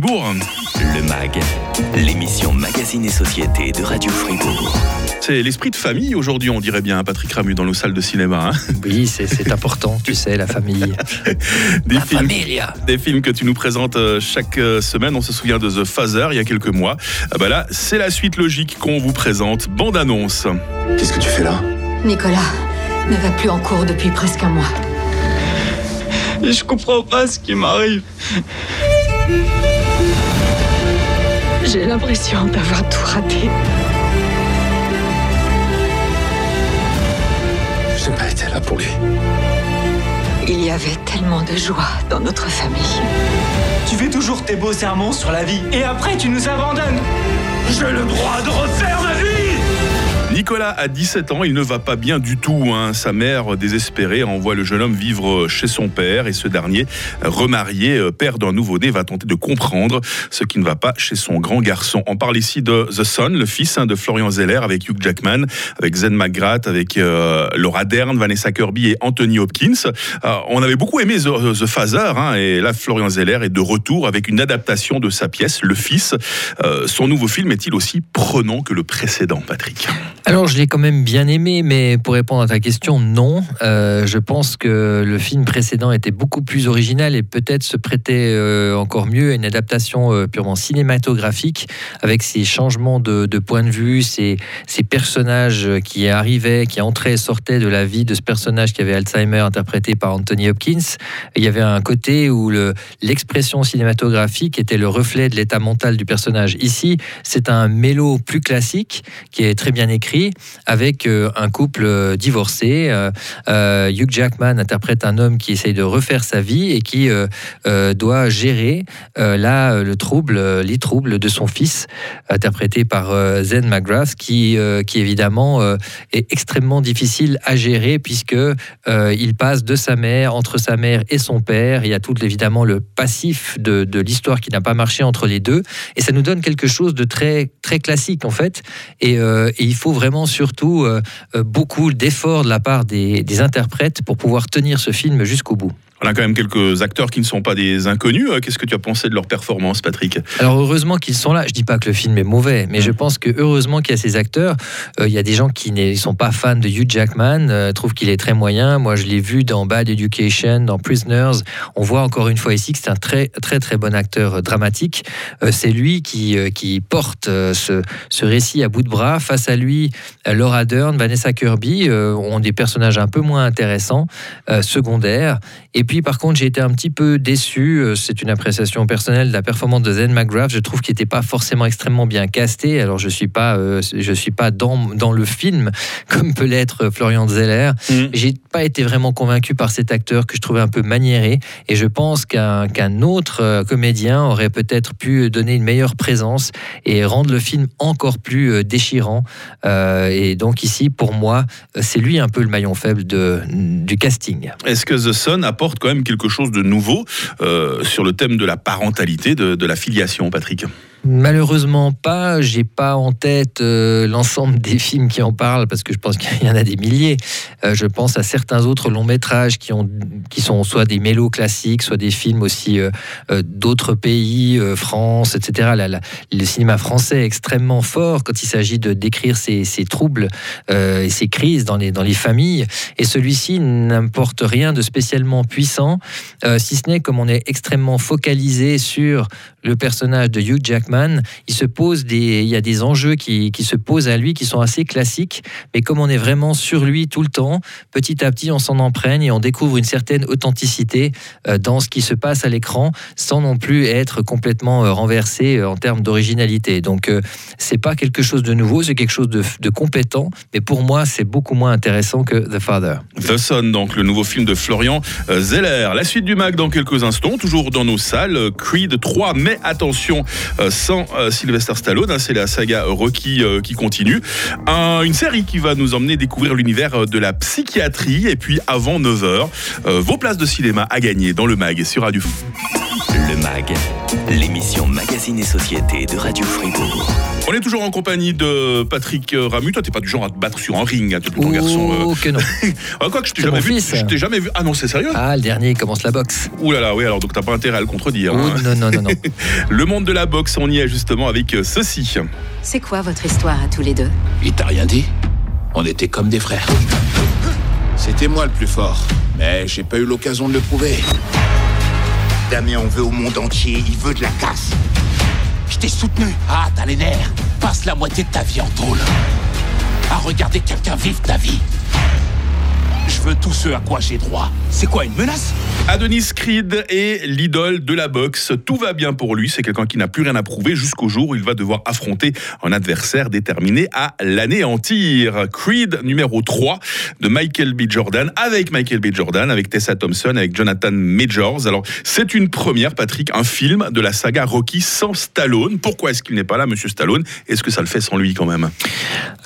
Fribourg. Le MAG, l'émission Magazine et Société de Radio Fribourg. C'est l'esprit de famille aujourd'hui, on dirait bien, Patrick Ramu, dans nos salles de cinéma. hein. Oui, c'est- c'est important, tu sais, la famille. Des, La films, familia. des films que tu nous présentes euh, chaque euh, semaine. On se souvient de The Father il y a quelques mois. Ah bah là, c'est la suite logique qu'on vous présente. Bande-annonce. Qu'est-ce que tu fais là? Nicolas ne va plus en cours depuis presque un mois. Et je comprends pas ce qui m'arrive. J'ai l'impression d'avoir tout raté. J'ai pas été là pour lui. Il y avait tellement de joie dans notre famille. Tu fais toujours tes beaux sermons sur la vie et après tu nous abandonnes. J'ai le droit de refaire ma vie Nicolas a 17 ans, il ne va pas bien du tout. hein. Sa mère, désespérée, envoie le jeune homme vivre chez son père et ce dernier, remarié, euh, père d'un nouveau-né, va tenter de comprendre ce qui ne va pas chez son grand garçon. On parle ici de The Son, le fils hein, de Florian Zeller avec Hugh Jackman, avec Zen McGrath, avec euh, Laura Dern, Vanessa Kirby et Anthony Hopkins. Euh, on avait beaucoup aimé The, The Father hein, et là Florian Zeller est de retour avec une adaptation de sa pièce, Le Fils. Son nouveau film est-il aussi prenant que le précédent, Patrick? Alors, je l'ai quand même bien aimé, mais pour répondre à ta question, non. Euh, je pense que le film précédent était beaucoup plus original et peut-être se prêtait euh, encore mieux à une adaptation euh, purement cinématographique, avec ces changements de, point de vue, ces, personnages qui arrivaient, qui entraient et sortaient de la vie de ce personnage qui avait Alzheimer, interprété par Anthony Hopkins. Il y avait un côté où le- l'expression cinématographique était le reflet de l'état mental du personnage. Ici, c'est un mélo plus classique qui est très bien écrit avec euh, un couple euh, divorcé. Euh, Hugh Jackman interprète un homme qui essaye de refaire sa vie et qui doit gérer là le trouble, les troubles de son fils, interprété par Zen McGrath, qui, qui évidemment est extrêmement difficile à gérer puisque il passe de sa mère, entre sa mère et son père. Il y a tout évidemment le passif de, l'histoire qui n'a pas marché entre les deux. Et ça nous donne quelque chose de très, très classique en fait. Et il faut vraiment surtout euh, euh, beaucoup d'efforts de la part des, des interprètes pour pouvoir tenir ce film jusqu'au bout. On a quand même quelques acteurs qui ne sont pas des inconnus. Euh, Qu'est-ce que tu as pensé de leur performance, Patrick Alors heureusement qu'ils sont là. Je dis pas que le film est mauvais, mais je pense que heureusement qu'il y a ces acteurs. Euh, il y a des gens qui ne sont pas fans de Hugh Jackman, euh, trouvent qu'il est très moyen. Moi, je l'ai vu dans Bad Education, dans Prisoners. On voit encore une fois ici que c'est un très très très bon acteur euh, dramatique. Euh, c'est lui qui euh, qui porte euh, ce, ce récit à bout de bras. Face à lui, euh, Laura Dern, Vanessa Kirby euh, ont des personnages un peu moins intéressants, euh, secondaires. Et puis, par contre, j'ai été un petit peu déçu. euh, C'est une appréciation personnelle de la performance de Zen McGrath. Je trouve qu'il n'était pas forcément extrêmement bien casté. Alors, je suis pas, euh, je suis pas dans, dans le film comme peut l'être Florian Zeller. Mhm. J'ai pas été vraiment convaincu par cet acteur que je trouvais un peu maniéré. Et je pense qu'un qu'un autre euh, comédien aurait peut-être pu donner une meilleure présence et rendre le film encore plus euh, déchirant. Euh, et donc ici, pour moi, euh, c'est lui un peu le maillon faible de, du casting. Est-ce que The Son apporte quand même quelque chose de nouveau euh, sur le thème de la parentalité, de, de la filiation, Patrick Malheureusement pas, j'ai pas en tête euh, l'ensemble des films qui en parlent parce que je pense qu'il y en a des milliers. Euh, je pense à certains autres longs métrages qui ont qui sont soit des mélos classiques, soit des films aussi euh, d'autres pays, France, etc. Le cinéma français est extrêmement fort quand il s'agit de décrire ces, troubles et ces crises dans les dans les familles. Et celui-ci n'importe rien de spécialement puissant, si ce n'est comme on est extrêmement focalisé sur le personnage de Hugh Jackman, il se pose des, il y a des enjeux qui, qui se posent à lui qui sont assez classiques, mais comme on est vraiment sur lui tout le temps, petit à petit on s'en imprègne et on découvre une certaine authenticité euh, dans ce qui se passe à l'écran, sans non plus être complètement euh, renversé euh, en termes d'originalité. Donc c'est pas quelque chose de nouveau, c'est quelque chose de, de compétent, mais pour moi c'est beaucoup moins intéressant que The Father. The Son, donc le nouveau film de Florian Zeller. La suite du Mac dans quelques instants, toujours dans nos salles. Creed 3, mais attention, euh, Sylvester Stallone, hein, c'est la saga Rocky euh, qui continue. Un- une série qui va nous emmener découvrir l'univers euh, de la psychiatrie. Et puis avant 9h, vos places de cinéma à gagner dans le Mag sur Radio. Le MAG, l'émission Magazine et Société de Radio Fribourg. On est toujours en compagnie de Patrick euh, Ramu. Toi, t'es pas du genre à te battre sur un ring, hein, t'es plutôt un garçon. euh. Oh, que non. Ah, quoi que je t'ai jamais vu. fils. Je t'ai jamais vu. Ah non, c'est sérieux? Ah, le dernier, il commence la boxe. Ouh là là, oui, alors donc t'as pas intérêt à le contredire. Oh, hein. non, non, non, non. Le monde de la boxe, on y est justement avec euh, ceci. C'est quoi votre histoire à tous les deux? Il t'a rien dit? On était comme des frères. C'était moi le plus fort, mais j'ai pas eu l'occasion de le prouver. Damien en veut au monde entier, il veut de la casse. Je t'ai soutenu. Ah, t'as les nerfs. Passe la moitié de ta vie en tôle. À regarder quelqu'un vivre ta vie. Je veux tout ce à quoi j'ai droit. C'est quoi, une menace? Adonis Creed est l'idole de la boxe. Tout va bien pour lui. C'est quelqu'un qui n'a plus rien à prouver jusqu'au jour où il va devoir affronter un adversaire déterminé à l'anéantir. Creed numéro 3 de Michael B. Jordan avec Michael B. Jordan, avec Tessa Thompson, avec Jonathan Majors. Alors, c'est une première, Patrick, un film de la saga Rocky sans Stallone. Pourquoi est-ce qu'il n'est pas là, monsieur Stallone? Est-ce que ça le fait sans lui quand même?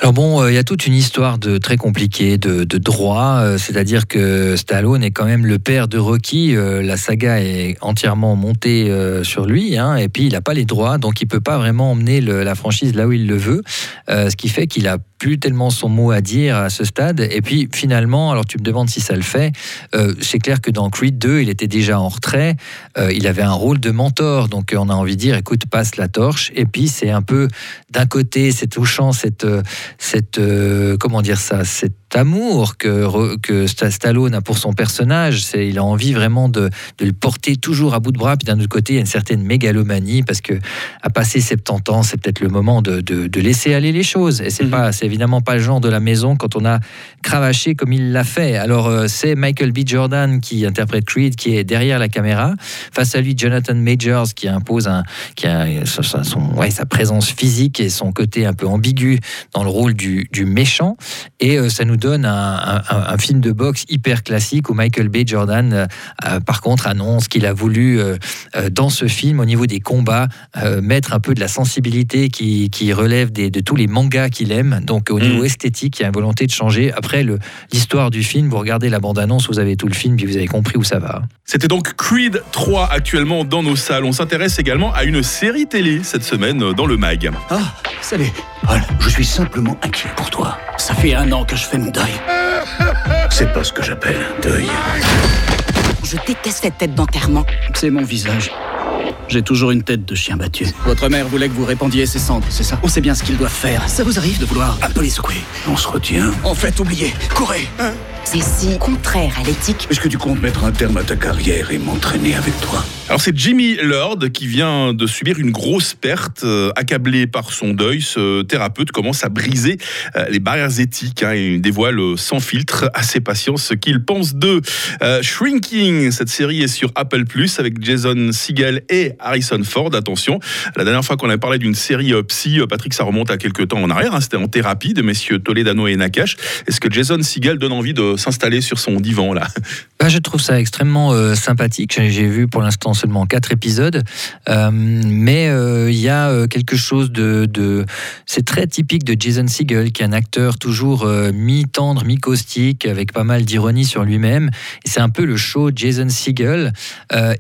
Alors bon, euh, il y a toute une histoire de très compliquée de, de droit, euh, c'est-à-dire que Stallone est quand même le père de Rocky. Euh, la saga est entièrement montée euh, sur lui, hein, et puis il n'a pas les droits, donc il peut pas vraiment emmener la franchise là où il le veut, euh, ce qui fait qu'il a plus tellement son mot à dire à ce stade. Et puis finalement, alors tu me demandes si ça le fait, euh, c'est clair que dans Creed 2, il était déjà en retrait, euh, il avait un rôle de mentor, donc on a envie de dire, écoute, passe la torche. Et puis c'est un peu, d'un côté, c'est touchant, cette, euh, cette euh, comment dire ça, cet amour que, que Sta- Stallone a pour son personnage. C'est, il a envie vraiment de, de le porter toujours à bout de bras. Puis d'un autre côté, il y a une certaine mégalomanie parce que à passer 70 ans, c'est peut-être le moment de, de- de laisser aller les choses. Et c'est Mhm. pas, c'est évidemment pas le genre de la maison quand on a cravaché comme il l'a fait. Alors euh, c'est Michael B. Jordan qui interprète Creed, qui est derrière la caméra. Face à lui, Jonathan Majors qui impose un, qui a sa présence physique et son côté un peu ambigu dans le rôle du, du méchant. Et euh, ça nous donne un, un- film de boxe hyper classique où Michael B. Jordan, euh, par contre, annonce qu'il a voulu, dans ce film, au niveau des combats, mettre un peu de la sensibilité qui, qui relève des- de tous les mangas qu'il aime. Donc, au niveau esthétique, il y a une volonté de changer. Après, l'histoire du film, vous regardez la bande-annonce, vous avez tout le film, puis vous avez compris où ça va. C'était donc Creed 3 actuellement dans nos salles. On s'intéresse également à une série télé cette semaine dans le MAG. Ah, salut. Paul, je suis simplement inquiet pour toi. Ça fait un an que je fais mon deuil. C'est pas ce que j'appelle un deuil. Je déteste cette tête d'enterrement. C'est mon visage. J'ai toujours une tête de chien battu. Votre mère voulait que vous répandiez ses cendres, c'est ça On sait bien ce qu'ils doivent faire. Ça vous arrive de vouloir un peu les secouer On se retient. En fait, oubliez. Courez C'est si contraire à l'éthique. Est-ce que tu comptes mettre un terme à ta carrière et m'entraîner avec toi? Alors c'est Jimmy Lord qui vient de subir une grosse perte, euh, accablé par son deuil. Ce thérapeute commence à briser euh, les barrières éthiques hein, et dévoile sans filtre à ses patients ce qu'il pense d'eux. Euh, Shrinking, cette série est sur Apple Plus avec Jason Segel et Harrison Ford. Attention, la dernière fois qu'on avait parlé d'une série euh, psy, Patrick, ça remonte à quelques temps en arrière. hein, C'était en thérapie de messieurs Toledano et Nakash. Est-ce que Jason Segel donne envie de s'installer sur son divan là Bah, je trouve ça extrêmement euh, sympathique. J'ai vu pour l'instant seulement quatre épisodes, Euh, mais euh, il y a quelque chose de, de- c'est très typique de Jason Segel, qui est un acteur toujours euh, mi-tendre, mi-caustique, avec pas mal d'ironie sur lui-même. C'est un peu le show Jason Segel.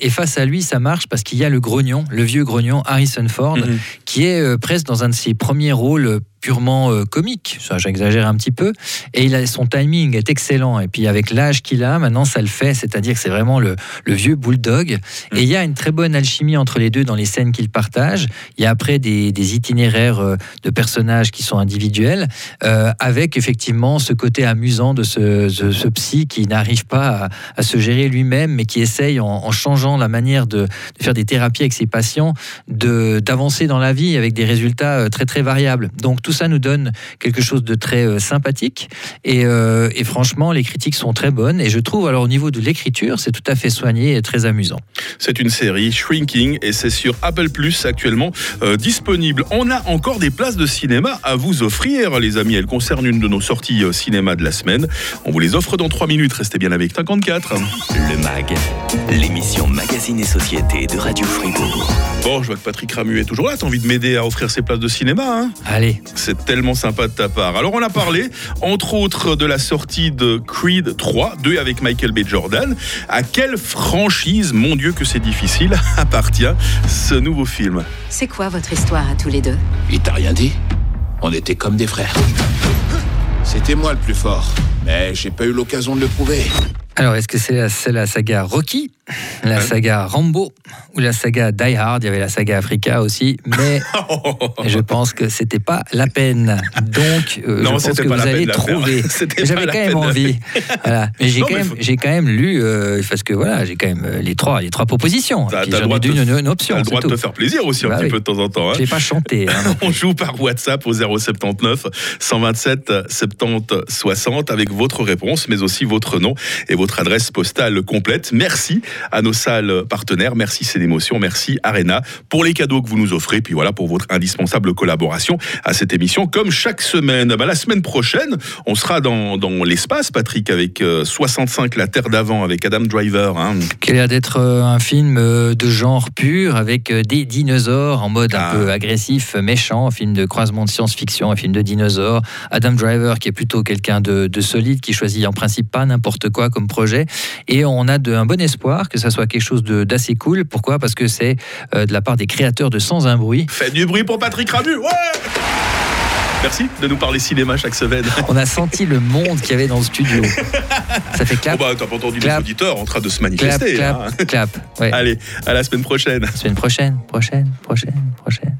Et face à lui, ça marche parce qu'il y a le grognon, le vieux grognon Harrison Ford, Mhm. qui est presque dans un de ses premiers rôles purement euh, comique, ça j'exagère un petit peu, et il a, son timing est excellent, et puis avec l'âge qu'il a, maintenant ça le fait, c'est-à-dire que c'est vraiment le, le vieux bulldog, et il y a une très bonne alchimie entre les deux dans les scènes qu'ils partagent, il y a après des, des itinéraires euh, de personnages qui sont individuels, euh, avec effectivement ce côté amusant de ce, ce- ce psy qui n'arrive pas à, à se gérer lui-même, mais qui essaye en, en changeant la manière de, de faire des thérapies avec ses patients, d'avancer dans la vie avec des résultats euh, très très variables. Donc tout ça nous donne quelque chose de très euh, sympathique et, euh, et franchement les critiques sont très bonnes et je trouve alors au niveau de l'écriture c'est tout à fait soigné et très amusant. C'est une série Shrinking et c'est sur Apple Plus actuellement euh, disponible. On a encore des places de cinéma à vous offrir, les amis. Elles concernent une de nos sorties euh, cinéma de la semaine. On vous les offre dans 3 minutes. Restez bien avec 54. Le MAG, l'émission Magazine et Société de Radio Fribourg. Bon, je vois que Patrick Ramu est toujours là. T'as envie de m'aider à offrir ces places de cinéma hein? Allez, C'est tellement sympa de ta part. Alors on a parlé, entre autres, de la sortie de Creed 3, 2 avec Michael B. Jordan. À quelle franchise, mon Dieu que c'est difficile, appartient ce nouveau film? C'est quoi votre histoire à tous les deux? Il t'a rien dit? On était comme des frères. C'était moi le plus fort, mais j'ai pas eu l'occasion de le prouver. Alors, est-ce que c'est la, c'est la saga Rocky, la saga Rambo ou la saga Die Hard Il y avait la saga Africa aussi, mais je pense que c'était pas la peine. Donc, euh, Non, je pense que vous allez trouver. J'avais quand même envie. Voilà. Mais j'ai quand, même- faut- j'ai quand même lu, euh, parce que voilà, j'ai quand même euh, les trois, les trois propositions. T'as le droit, de une, une option. le droit de te faire plaisir aussi un Bah petit peu de temps en temps. hein. Je l'ai pas chanté. hein. On joue par WhatsApp au 079 127 70 60 avec votre réponse, mais aussi votre nom et votre adresse postale complète. Merci à nos salles partenaires. Merci C'est d'émotion. Merci Arena pour les cadeaux que vous nous offrez. Puis voilà pour votre indispensable collaboration à cette émission. Comme chaque semaine, bah, la semaine prochaine, on sera dans, dans l'espace, Patrick, avec euh, 65 La Terre d'avant, avec Adam Driver. hein. qui a l'air d'être euh, un film euh, de genre pur avec euh, des dinosaures en mode Ah. un peu agressif, méchant, un film de croisement de science-fiction, un film de dinosaures. Adam Driver qui est plutôt quelqu'un de, de solide, qui choisit en principe pas n'importe quoi comme projet. Et on a de, un bon espoir que ça soit quelque chose d'assez cool. Pourquoi? Parce que c'est euh, de la part des créateurs de Sans un bruit. Faites du bruit pour Patrick Ramu. Ouais Merci de nous parler cinéma chaque semaine. On a senti le monde qu'il y avait dans le studio. Ça fait clap, bah t'as pas entendu les auditeurs en train de se clap, manifester. clap, hein. clap. Ouais. Allez, à la semaine prochaine. Semaine prochaine, prochaine, prochaine, prochaine.